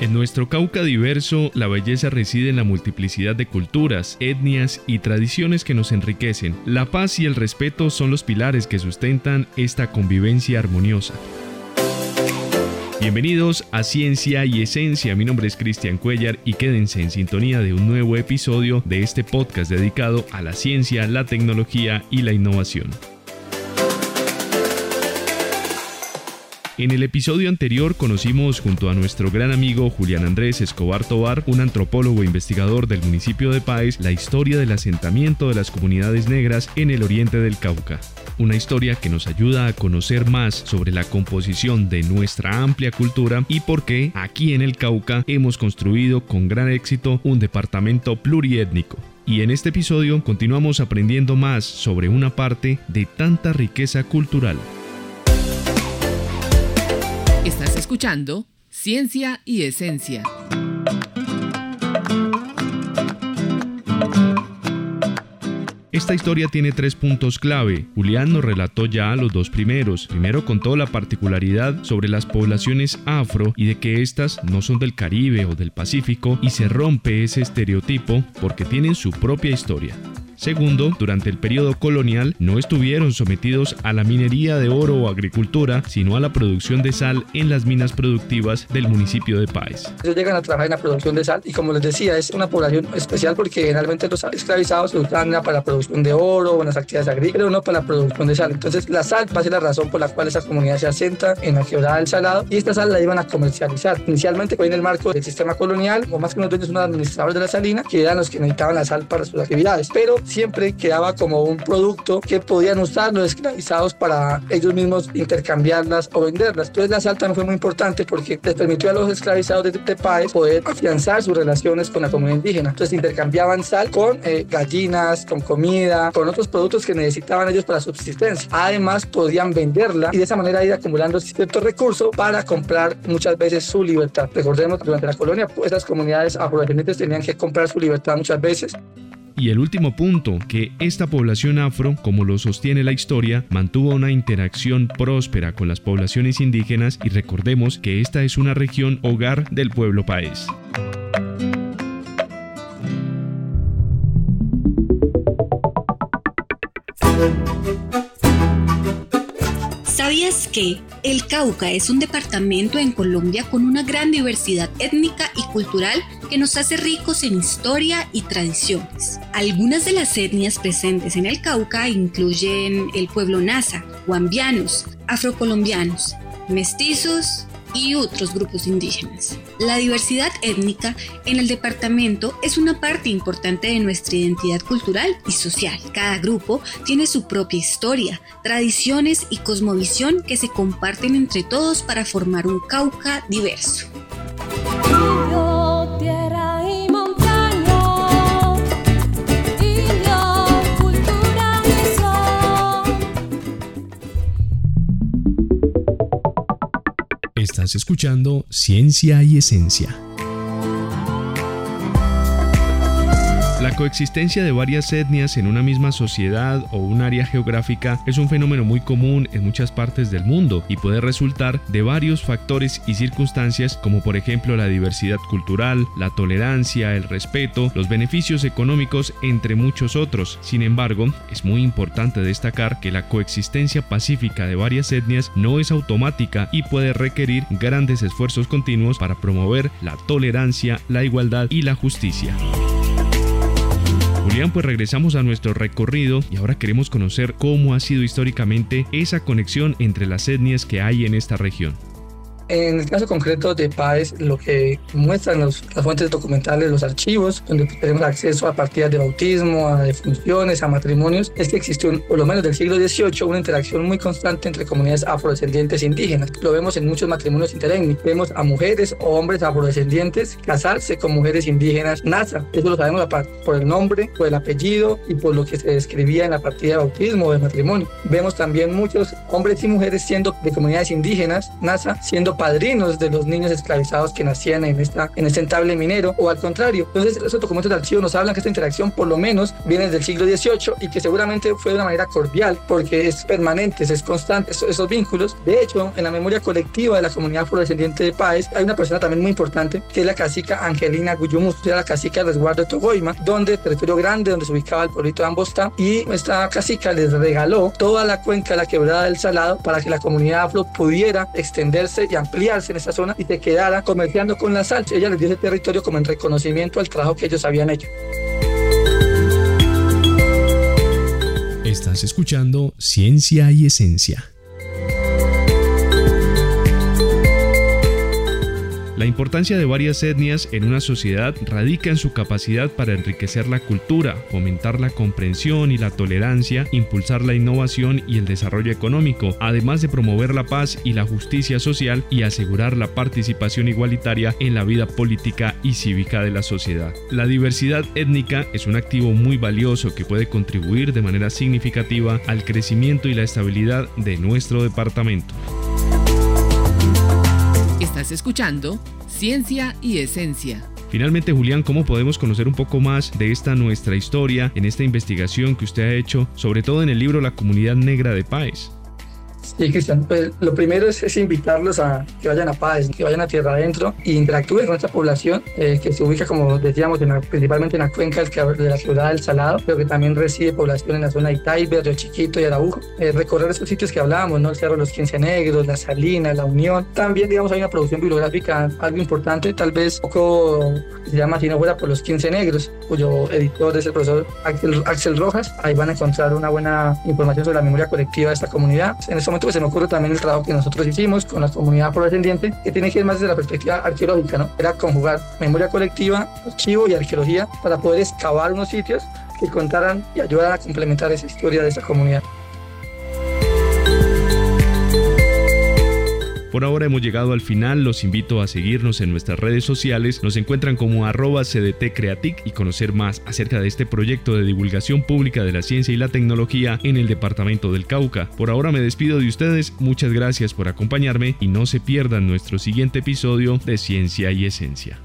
En nuestro Cauca diverso, la belleza reside en la multiplicidad de culturas, etnias y tradiciones que nos enriquecen. La paz y el respeto son los pilares que sustentan esta convivencia armoniosa. Bienvenidos a Ciencia y Esencia, mi nombre es Cristian Cuellar y quédense en sintonía de un nuevo episodio de este podcast dedicado a la ciencia, la tecnología y la innovación. En el episodio anterior conocimos junto a nuestro gran amigo Julián Andrés Escobar Tobar, un antropólogo e investigador del municipio de Páez, la historia del asentamiento de las comunidades negras en el oriente del Cauca. Una historia que nos ayuda a conocer más sobre la composición de nuestra amplia cultura y por qué aquí en el Cauca hemos construido con gran éxito un departamento pluriétnico. Y en este episodio continuamos aprendiendo más sobre una parte de tanta riqueza cultural. Escuchando Ciencia y Esencia. Esta historia tiene tres puntos clave. Julián nos relató ya los dos primeros. Primero contó la particularidad sobre las poblaciones afro y de que éstas no son del Caribe o del Pacífico y se rompe ese estereotipo porque tienen su propia historia. Segundo, durante el periodo colonial no estuvieron sometidos a la minería de oro o agricultura, sino a la producción de sal en las minas productivas del municipio de Páez. Ellos llegan a trabajar en la producción de sal y como les decía, es una población especial porque generalmente los esclavizados se usan para la producción de oro o en las actividades agrícolas, pero no para la producción de sal. Entonces la sal va a ser la razón por la cual esa comunidad se asenta en la quebrada del Salado y esta sal la iban a comercializar. Inicialmente fue en el marco del sistema colonial, o más que unos dueños, unos administradores de la salina, que eran los que necesitaban la sal para sus actividades. Pero siempre quedaba como un producto que podían usar los esclavizados para ellos mismos intercambiarlas o venderlas. Entonces la sal también fue muy importante porque les permitió a los esclavizados de Tepaes poder afianzar sus relaciones con la comunidad indígena. Entonces intercambiaban sal con eh, gallinas, con comida, con otros productos que necesitaban ellos para subsistencia. Además podían venderla y de esa manera ir acumulando ciertos recursos para comprar muchas veces su libertad. Recordemos que durante la colonia pues las comunidades afrodescendientes tenían que comprar su libertad muchas veces y el último punto, que esta población afro, como lo sostiene la historia, mantuvo una interacción próspera con las poblaciones indígenas y recordemos que esta es una región hogar del pueblo país. ¿Sabías que el Cauca es un departamento en Colombia con una gran diversidad étnica y cultural que nos hace ricos en historia y tradiciones? Algunas de las etnias presentes en el Cauca incluyen el pueblo Nasa, guambianos, afrocolombianos, mestizos, y otros grupos indígenas. La diversidad étnica en el departamento es una parte importante de nuestra identidad cultural y social. Cada grupo tiene su propia historia, tradiciones y cosmovisión que se comparten entre todos para formar un Cauca diverso. Escuchando Ciencia y Esencia. Coexistencia de varias etnias en una misma sociedad o un área geográfica es un fenómeno muy común en muchas partes del mundo y puede resultar de varios factores y circunstancias como por ejemplo la diversidad cultural, la tolerancia, el respeto, los beneficios económicos, entre muchos otros. Sin embargo, es muy importante destacar que la coexistencia pacífica de varias etnias no es automática y puede requerir grandes esfuerzos continuos para promover la tolerancia, la igualdad y la justicia. Julián, pues regresamos a nuestro recorrido y ahora queremos conocer cómo ha sido históricamente esa conexión entre las etnias que hay en esta región. En el caso concreto de PAES, lo que muestran los, las fuentes documentales, los archivos, donde tenemos acceso a partidas de bautismo, a defunciones, a matrimonios, es que existió, por lo menos del siglo XVIII, una interacción muy constante entre comunidades afrodescendientes e indígenas. Lo vemos en muchos matrimonios interétnicos. Vemos a mujeres o hombres afrodescendientes casarse con mujeres indígenas NASA. Eso lo sabemos por el nombre, por el apellido y por lo que se describía en la partida de bautismo o de matrimonio. Vemos también muchos hombres y mujeres siendo de comunidades indígenas, NASA, siendo padrinos de los niños esclavizados que nacían en, esta, en este entable minero o al contrario. Entonces, esos documentos de archivo nos hablan que esta interacción por lo menos viene desde el siglo XVIII y que seguramente fue de una manera cordial porque es permanente, es constante esos, esos vínculos. De hecho, en la memoria colectiva de la comunidad afrodescendiente de Páez hay una persona también muy importante que es la cacica Angelina Guyumus, era la cacica del resguardo de Togoima, donde territorio grande, donde se ubicaba el pueblito de Ambosta y esta cacica les regaló toda la cuenca de la quebrada del Salado para que la comunidad afro pudiera extenderse y ampliarse en esa zona y se quedara comerciando con la sal. Ella les dio ese territorio como en reconocimiento al trabajo que ellos habían hecho. Estás escuchando Ciencia y Esencia. Importancia de varias etnias en una sociedad radica en su capacidad para enriquecer la cultura, fomentar la comprensión y la tolerancia, impulsar la innovación y el desarrollo económico, además de promover la paz y la justicia social y asegurar la participación igualitaria en la vida política y cívica de la sociedad. La diversidad étnica es un activo muy valioso que puede contribuir de manera significativa al crecimiento y la estabilidad de nuestro departamento. Estás escuchando Ciencia y Esencia. Finalmente, Julián, ¿cómo podemos conocer un poco más de esta nuestra historia en esta investigación que usted ha hecho, sobre todo en el libro La comunidad negra de Páez? Sí, Cristian, pues lo primero es, invitarlos a que vayan a Paz, que vayan a Tierra Adentro e interactúen con esta población eh, que se ubica, como decíamos, principalmente en la cuenca de la ciudad del Salado, pero que también reside población en la zona de Itaibe, Río Chiquito y Araujo. Eh, recorrer esos sitios que hablábamos, ¿no? El Cerro de los Quince Negros, La Salina, La Unión. También, digamos, hay una producción bibliográfica, algo importante, tal vez poco se llama Si no fuera por los Quince Negros, cuyo editor es el profesor Axel, Axel Rojas. Ahí van a encontrar una buena información sobre la memoria colectiva de esta comunidad. En este momento pues se me ocurre también el trabajo que nosotros hicimos con la comunidad afrodescendiente, que tiene que ir más desde la perspectiva arqueológica, ¿no? Era conjugar memoria colectiva, archivo y arqueología para poder excavar unos sitios que contaran y ayudaran a complementar esa historia de esa comunidad. Por ahora hemos llegado al final, los invito a seguirnos en nuestras redes sociales, nos encuentran como arroba cdtcreatic y conocer más acerca de este proyecto de divulgación pública de la ciencia y la tecnología en el departamento del Cauca. Por ahora me despido de ustedes, muchas gracias por acompañarme y no se pierdan nuestro siguiente episodio de Ciencia y Esencia.